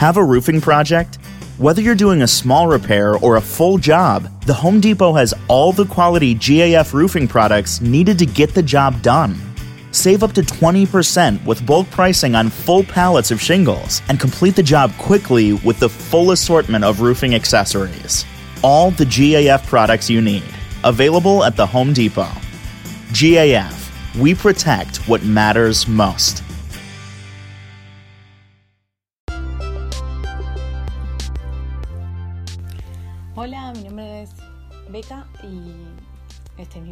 Have a roofing project? Whether you're doing a small repair or a full job, the Home Depot has all the quality GAF roofing products needed to get the job done. Save up to 20% with bulk pricing on full pallets of shingles and complete the job quickly with the full assortment of roofing accessories. All the GAF products you need. Available at the Home Depot. GAF, we protect what matters most.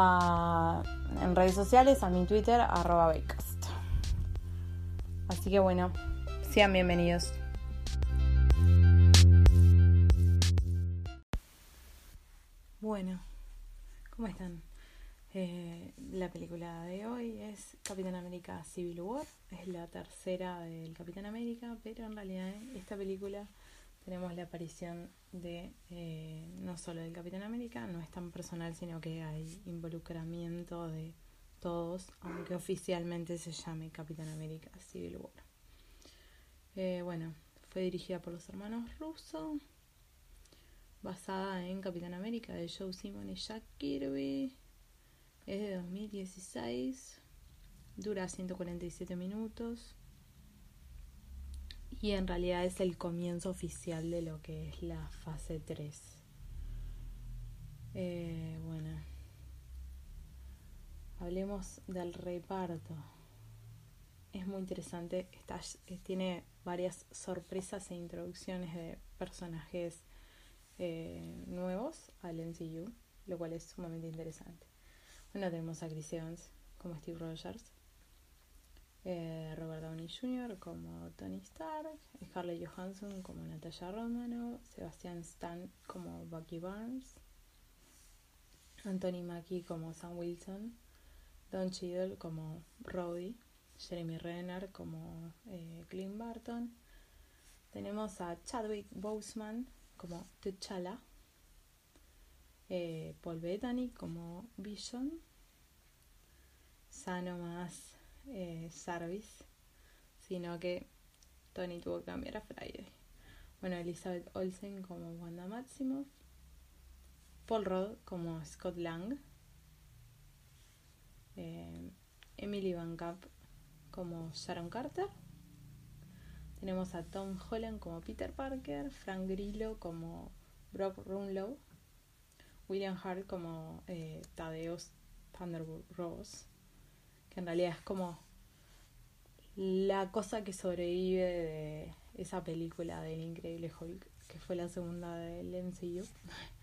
a- en redes sociales, a mi Twitter, arroba Becast. Así que bueno, sean bienvenidos. Bueno, ¿cómo están? Eh, la película de hoy es Capitán América Civil War. Es la tercera del Capitán América, pero en realidad en esta película tenemos la aparición de eh, no solo del Capitán América, no es tan personal, sino que hay involucramiento de todos, aunque oficialmente se llame Capitán América Civil War. Eh, bueno, fue dirigida por los hermanos Russo, basada en Capitán América de Joe Simon y Jack Kirby. Es de 2016, dura 147 minutos y en realidad es el comienzo oficial de lo que es la fase 3. Eh, bueno, hablemos del reparto. Es muy interesante, está, eh, tiene varias sorpresas e introducciones de personajes eh, nuevos al MCU, lo cual es sumamente interesante. Bueno, tenemos a Chris Evans como Steve Rogers, eh, Robert Downey Jr. como Tony Stark, Scarlett Johansson como Natasha Romanoff, Sebastian Stan como Bucky Barnes, Anthony Mackie como Sam Wilson, Don Cheadle como Rhodey, Jeremy Renner como eh, Clint Barton. Tenemos a Chadwick Boseman como T'Challa, eh, Paul Bettany como Vision, Sano más eh, sino que Tony tuvo que cambiar a Friday. Bueno, Elizabeth Olsen como Wanda Maximoff, Paul Rudd como Scott Lang, eh, Emily Van Camp como Sharon Carter. Tenemos a Tom Holland como Peter Parker, Frank Grillo como Brock Runlow, William Hart como eh, Tadeus Thunderbolt Ross, en realidad es como la cosa que sobrevive de esa película del Increíble Hulk, que fue la segunda del MCU.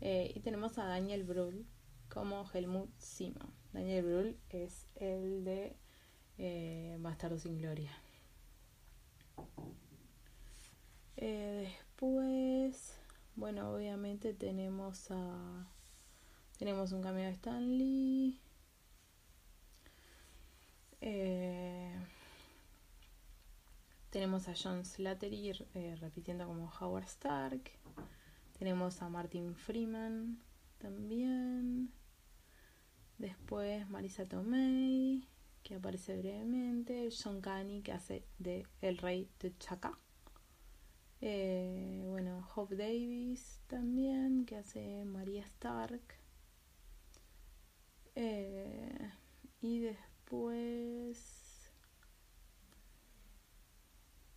Eh, y tenemos a Daniel Brühl como Helmut Zimmer. Daniel Brühl es el de eh, Bastardo sin Gloria. Eh, después, bueno, obviamente tenemos a tenemos un cameo de Stan Lee. Eh, tenemos a John Slattery eh, repitiendo como Howard Stark. Tenemos a Martin Freeman también. Después Marisa Tomei, que aparece brevemente. John Caney, que hace de El Rey de Chaka. Eh, bueno, Hope Davis también, que hace María Stark. Y después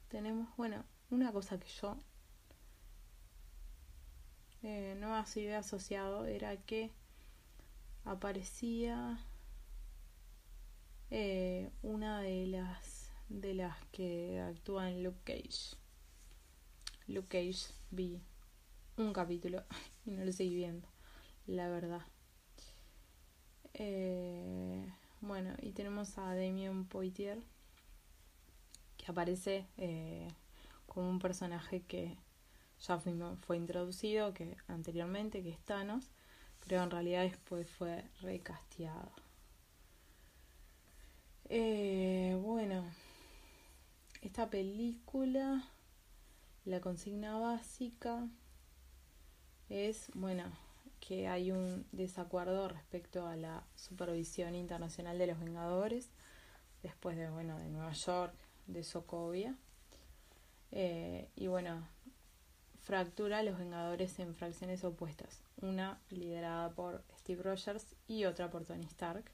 tenemos, bueno, una cosa que yo eh, no se había asociado era que aparecía eh, una de las de las que actúa en Luke Cage. Luke Cage vi un capítulo y no lo seguí viendo, la verdad. Eh, bueno, y tenemos a Damien Poitier, que aparece eh, como un personaje que ya fue, fue introducido que anteriormente, que es Thanos, pero en realidad después fue recasteado. Eh, bueno, esta película, la consigna básica es, bueno, que hay un desacuerdo respecto a la supervisión internacional de los Vengadores, después de, bueno, de Nueva York, de Sokovia. Eh, y bueno, fractura a los Vengadores en fracciones opuestas, una liderada por Steve Rogers y otra por Tony Stark.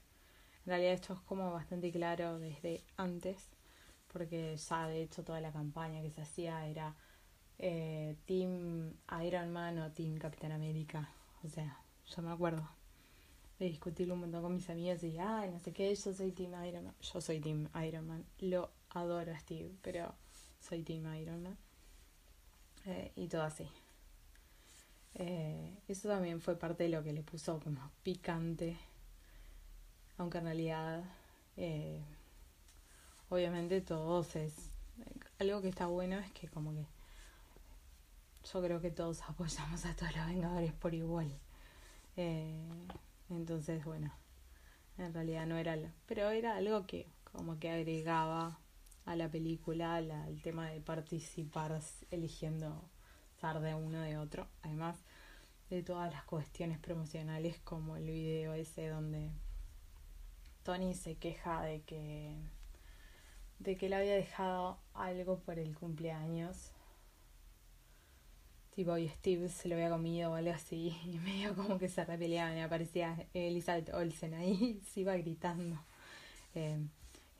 En realidad esto es como bastante claro desde antes, porque ya de hecho toda la campaña que se hacía era eh, Team Iron Man o Team Capitán América. O sea, yo me acuerdo de discutirlo un montón con mis amigas y ay, no sé qué, yo soy Team Iron Man. Yo soy Team Iron Man. Lo adoro Steve, pero soy Team Iron Man. Eh, y todo así. Eh, eso también fue parte de lo que le puso como picante, aunque en realidad, eh, obviamente todos es... Algo que está bueno es que como que yo creo que todos apoyamos a todos los Vengadores por igual. entonces, bueno, en realidad no era... Lo, pero era algo que como que agregaba a la película el tema de participar eligiendo estar de uno de otro. Además de todas las cuestiones promocionales como el video ese donde Tony se queja de que de que le había dejado algo por el cumpleaños. Tipo, y Steve se lo había comido o algo así. Y medio como que se repeleaban y aparecía Elizabeth Olsen ahí se iba gritando. Eh,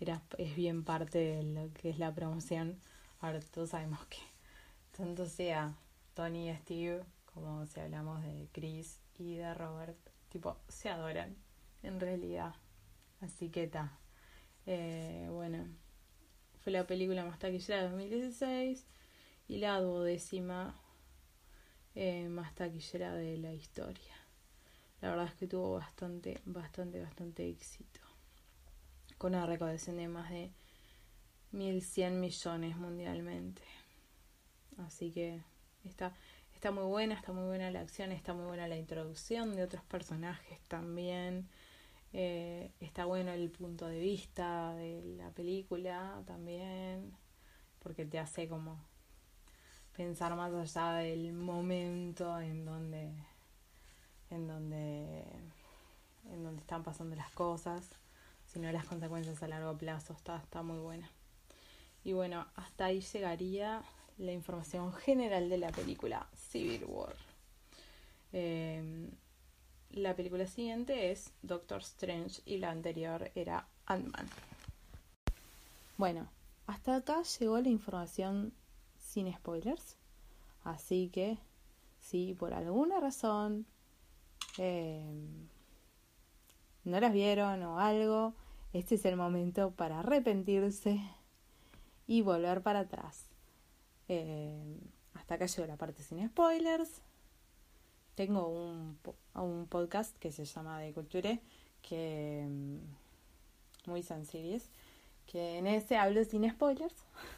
era, es bien parte de lo que es la promoción. Ahora todos sabemos que tanto sea Tony y Steve como si hablamos de Chris y de Robert, tipo, se adoran en realidad. Así que está. Eh, bueno, fue la película más taquillera de 2016 y la duodécima eh, más taquillera de la historia. La verdad es que tuvo bastante, bastante, bastante éxito con una recaudación de más de 1.100 millones mundialmente. Así que está, está muy buena, está muy buena la acción, está muy buena la introducción de otros personajes también. Eh, está bueno el punto de vista de la película también, porque te hace como pensar más allá del momento en donde en donde en donde están pasando las cosas sino las consecuencias a largo plazo. Está, está muy buena. Y bueno, hasta ahí llegaría la información general de la película Civil War. Em, la película siguiente es Doctor Strange y la anterior era Ant-Man. Bueno, hasta acá llegó la información sin spoilers. Así que si por alguna razón em, no las vieron o algo, este es el momento para arrepentirse y volver para atrás. Eh, hasta acá llegó la parte sin spoilers. Tengo un, un podcast que se llama De Culture, que mm, muy sencillo, que en ese hablo sin spoilers.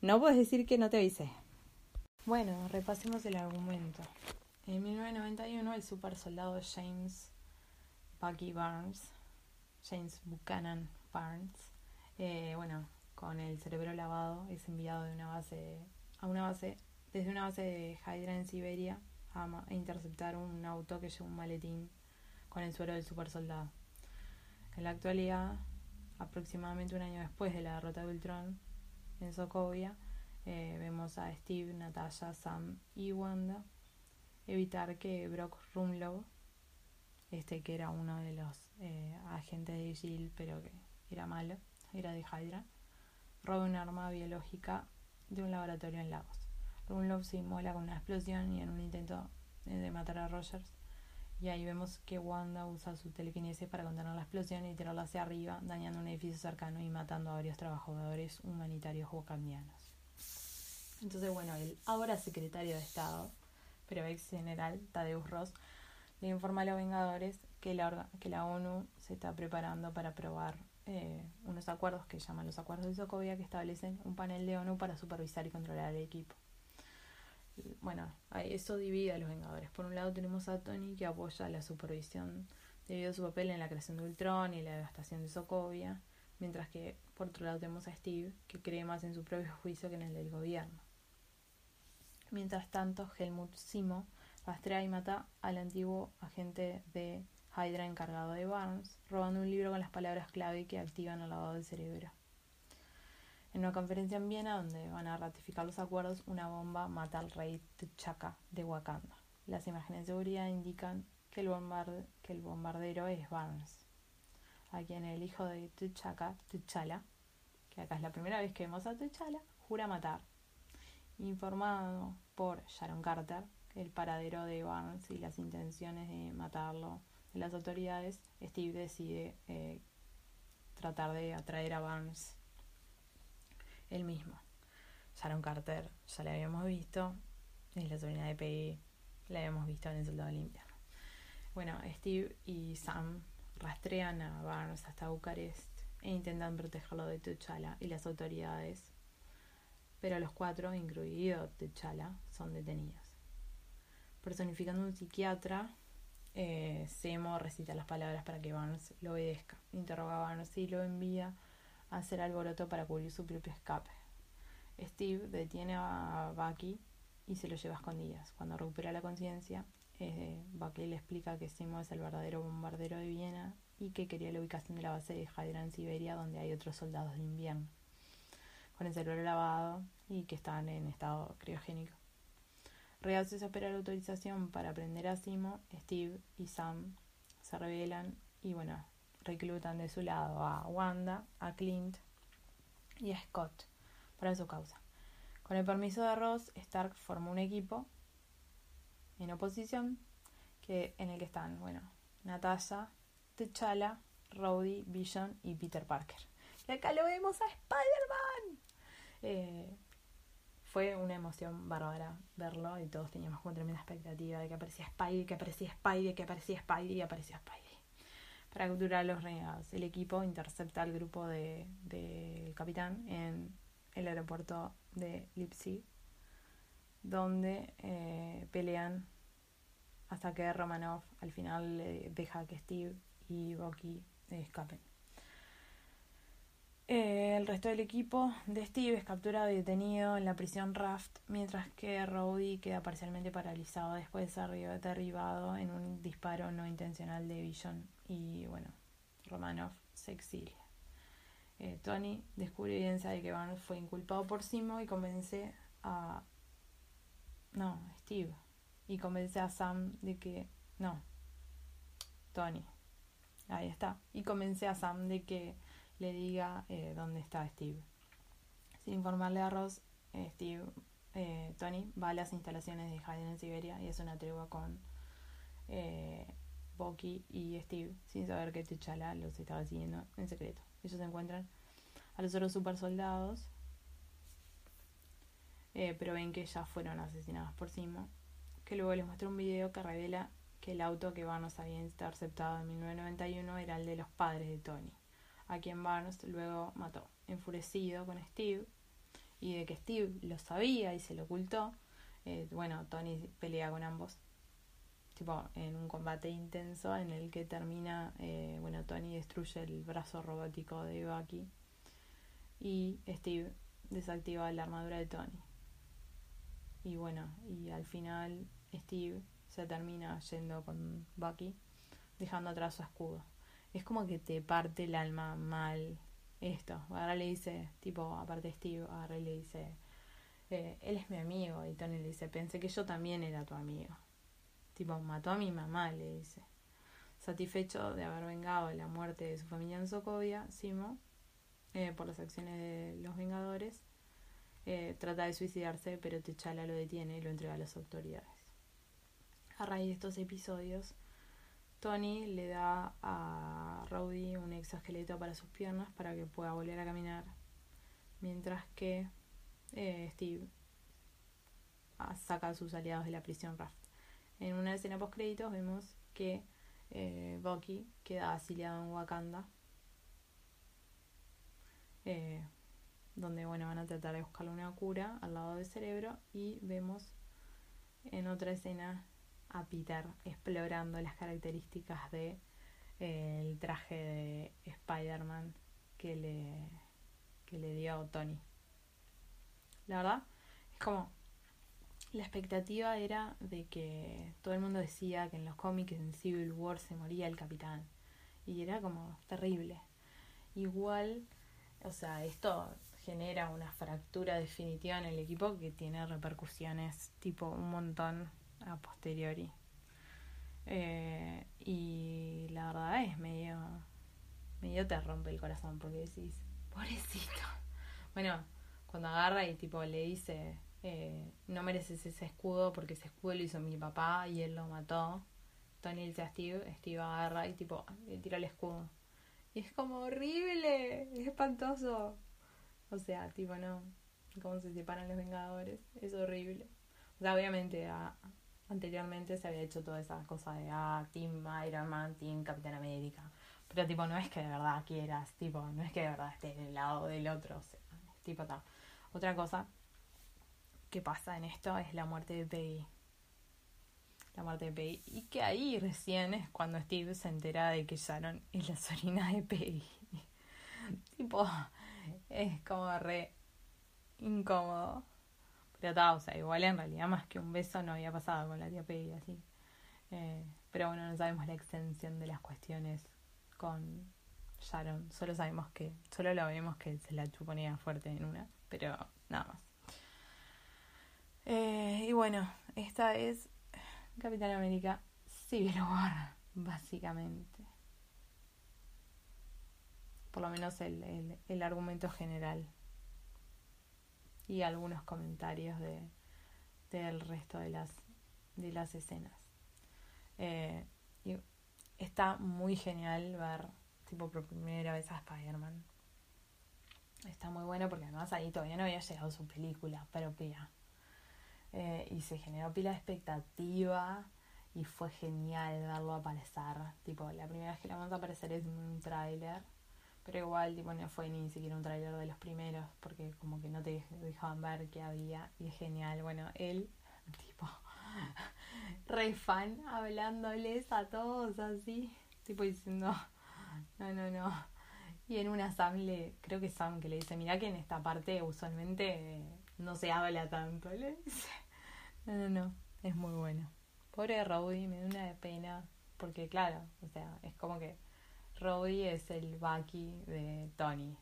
No puedes decir que no te avisé. Bueno, repasemos el argumento. En 1991 el super soldado James Bucky Barnes, James Buchanan Barnes, eh, bueno, con el cerebro lavado, es enviado de una base a una base desde una base de Hydra en Siberia a, interceptar un auto que lleva un maletín con el suero del super soldado. En la actualidad, aproximadamente un año después de la derrota de Ultron en Sokovia, eh, vemos a Steve, Natasha, Sam y Wanda evitar que Brock Rumlow, este que era uno de los eh, agentes de Jill pero que era malo, era de Hydra, roba un arma biológica de un laboratorio en Lagos. Rumlow se inmola con una explosión y en un intento de matar a Rogers. Y ahí vemos que Wanda usa su telequinesis para contener la explosión y tirarla hacia arriba, dañando un edificio cercano y matando a varios trabajadores humanitarios wakandianos. Entonces, bueno, el ahora secretario de Estado, pero ex general Tadeusz Ross, le informa a los Vengadores que la, que la ONU se está preparando para aprobar eh, unos acuerdos que llaman los acuerdos de Sokovia que establecen un panel de ONU para supervisar y controlar el equipo. Bueno, eso divide a los Vengadores. Por un lado tenemos a Tony que apoya la supervisión debido a su papel en la creación de Ultron y la devastación de Sokovia, mientras que por otro lado tenemos a Steve que cree más en su propio juicio que en el del gobierno. Mientras tanto, Helmut Simo rastrea y mata al antiguo agente de Hydra encargado de Barnes, robando un libro con las palabras clave que activan el lavado del cerebro. En una conferencia en Viena, donde van a ratificar los acuerdos, una bomba mata al rey T'Chaka de Wakanda. Las imágenes de seguridad indican que el, bombardero es Barnes, a quien el hijo de T'Chaka, T'Challa, que acá es la primera vez que vemos a T'Challa, jura matar. Informado por Sharon Carter, el paradero de Barnes y las intenciones de matarlo de las autoridades, Steve decide eh, tratar de atraer a Barnes él mismo. Sharon Carter ya la habíamos visto, es la sobrina de Peggy, la habíamos visto en El Soldado del Invierno. Bueno, Steve y Sam rastrean a Barnes hasta Bucarest e intentan protegerlo de T'Challa y las autoridades, pero los cuatro, incluido T'Challa, son detenidos. Personificando un psiquiatra, eh, Semo recita las palabras para que Barnes lo obedezca. Interroga a Barnes y lo envía hacer alboroto para cubrir su propio escape. Steve detiene a Bucky y se lo lleva a escondidas. Cuando recupera la conciencia, eh, Bucky le explica que Simo es el verdadero bombardero de Viena y que quería la ubicación de la base de Hydra en Siberia, donde hay otros soldados de invierno, con el cerebro lavado y que están en estado criogénico. Se espera la autorización para prender a Simo, Steve y Sam se rebelan y bueno, reclutan de su lado a Wanda, a Clint y a Scott para su causa. Con el permiso de Ross, Stark formó un equipo en oposición que, en el que están, bueno, Natasha, T'Challa, Rhodey, Vision y Peter Parker. Y acá lo vemos a Spider-Man. Eh, fue una emoción bárbara verlo y todos teníamos una tremenda expectativa de que aparecía Spidey, que aparecía Spidey, que aparecía Spidey y aparecía Spidey capturar a los renegados. El equipo intercepta al grupo del de, capitán en el aeropuerto de Leipzig, donde eh, pelean hasta que Romanov al final deja que Steve y Bucky escapen. Eh, el resto del equipo de Steve es capturado y detenido en la prisión Raft, mientras que Rowdy queda parcialmente paralizado después de ser derribado en un disparo no intencional de Vision y bueno, Romanov se exilia. Eh, Tony descubre evidencia de que Barnes fue inculpado por Simo y convence a... No, Steve. Y convence a Sam de que... No. Tony. Ahí está. Y convence a Sam de que le diga eh, dónde está Steve. Sin informarle a Ross, eh, Steve, Tony va a las instalaciones de Hayden en Siberia y es una tregua con Bucky y Steve, sin saber que T'Challa los estaba siguiendo en secreto. Ellos se encuentran a los otros super soldados, pero ven que ya fueron asesinados por Simo, que luego les muestra un video que revela que el auto que Barnes había interceptado en 1991 era el de los padres de Tony a quien Barnes luego mató. Enfurecido con Steve y de que Steve lo sabía y se lo ocultó, eh, bueno, Tony pelea con ambos. Tipo, en un combate intenso en el que termina, eh, bueno, Tony destruye el brazo robótico de Bucky y Steve desactiva la armadura de Tony. Y bueno, y al final Steve se termina yendo con Bucky, dejando atrás su escudo. Es como que te parte el alma mal esto. Ahora le dice, tipo, aparte Steve, ahora le dice, eh, él es mi amigo. Y Tony le dice, pensé que yo también era tu amigo. Tipo, mató a mi mamá, le dice. Satisfecho de haber vengado la muerte de su familia en Sokovia, Simo, eh, por las acciones de los Vengadores, eh, trata de suicidarse, pero T'Challa lo detiene y lo entrega a las autoridades. A raíz de estos episodios, Tony le da a Rowdy un exoesqueleto para sus piernas para que pueda volver a caminar, mientras que eh, Steve saca a sus aliados de la prisión Raft. En una escena post créditos vemos que eh, Bucky queda asiliado en Wakanda, eh, donde bueno van a tratar de buscarle una cura al lado del cerebro y vemos en otra escena a Peter explorando las características de eh, el traje de Spider-Man que le, que le dio Tony. La verdad, es como la expectativa era de que todo el mundo decía que en los cómics en Civil War se moría el capitán. Y era como terrible. Igual, o sea, esto genera una fractura definitiva en el equipo que tiene repercusiones tipo un montón a posteriori. Eh, y la verdad es medio, medio te rompe el corazón porque decís, pobrecito. Bueno, cuando agarra y tipo le dice, eh, no mereces ese escudo porque ese escudo lo hizo mi papá y él lo mató. Tony dice a Steve, Steve agarra y tipo le tira el escudo. Y es como horrible, es espantoso. O sea, tipo no, cómo se separan los Vengadores, es horrible. O sea, obviamente anteriormente se había hecho toda esa cosa de ah, Team Iron Man, Team Capitán América. Pero tipo, no es que de verdad quieras, tipo, no es que de verdad esté en el lado del otro, o sea, tipo tal. Otra cosa que pasa en esto es la muerte de Peggy. La muerte de Peggy. Y que ahí recién es cuando Steve se entera de que Sharon es la sobrina de Peggy. tipo, es como re incómodo. Pero está, o sea, igual en realidad más que un beso no había pasado con la tía Peggy, así. Eh, pero bueno, no sabemos la extensión de las cuestiones con Sharon. Solo sabemos que, solo lo vemos que se la chuponía fuerte en una, pero nada más. Eh, y bueno, esta es Capitán América Civil War, básicamente. Por lo menos el, el, el argumento general. Y algunos comentarios de del resto de las de las escenas. Eh, está muy genial ver tipo por primera vez a Spider-Man. Está muy bueno porque además ahí todavía no había llegado su película propia eh, y se generó pila de expectativa y fue genial verlo aparecer tipo la primera vez que la vamos a aparecer es un tráiler pero igual, tipo, no fue ni siquiera un trailer de los primeros, porque como que no te dejaban ver qué había. Y es genial. Bueno, él, tipo, re fan, hablándoles a todos así, tipo diciendo, no, no, no. Y en una Sam le, creo que Sam que le dice, mira que en esta parte usualmente no se habla tanto. Le dice, no, no, no, es muy bueno. Pobre Rowdy, me da una pena, porque claro, o sea, es como que Robbie es el Bucky de Tony,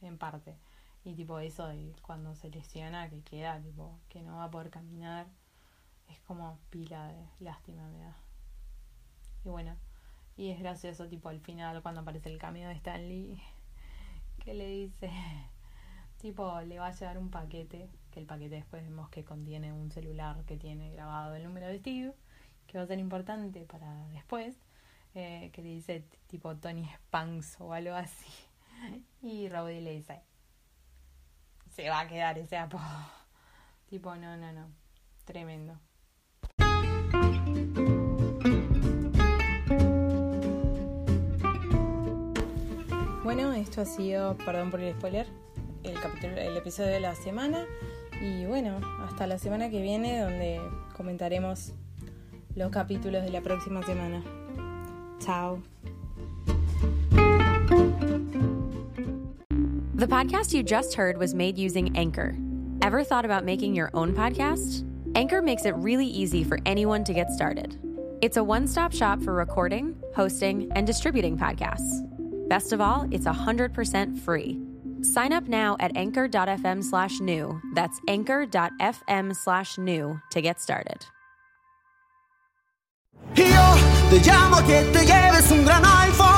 en parte. Y tipo eso de cuando se lesiona, que queda, tipo, que no va a poder caminar, es como pila de lástima me da. Y bueno, y es gracioso tipo al final cuando aparece el cambio de Stanley, que le dice, tipo, le va a llevar un paquete, que el paquete después vemos que contiene un celular que tiene grabado el número de Steve, que va a ser importante para después eh, que le dice tipo Tony Spanks o algo así. Y Rowdy le dice, se va a quedar ese apodo. Tipo, no, no, no. Tremendo. Bueno, esto ha sido, perdón por el spoiler, el capítulo, el episodio de la semana. Y bueno, hasta la semana que viene donde comentaremos los capítulos de la próxima semana. Ciao. The podcast you just heard was made using Anchor. Ever thought about making your own podcast? Anchor makes it really easy for anyone to get started. It's a one stop shop for recording, hosting, and distributing podcasts. Best of all, it's 100% free. Sign up now at anchor.fm slash new. That's anchor.fm slash new to get started. Yo te llamo que te lleves un gran iPhone.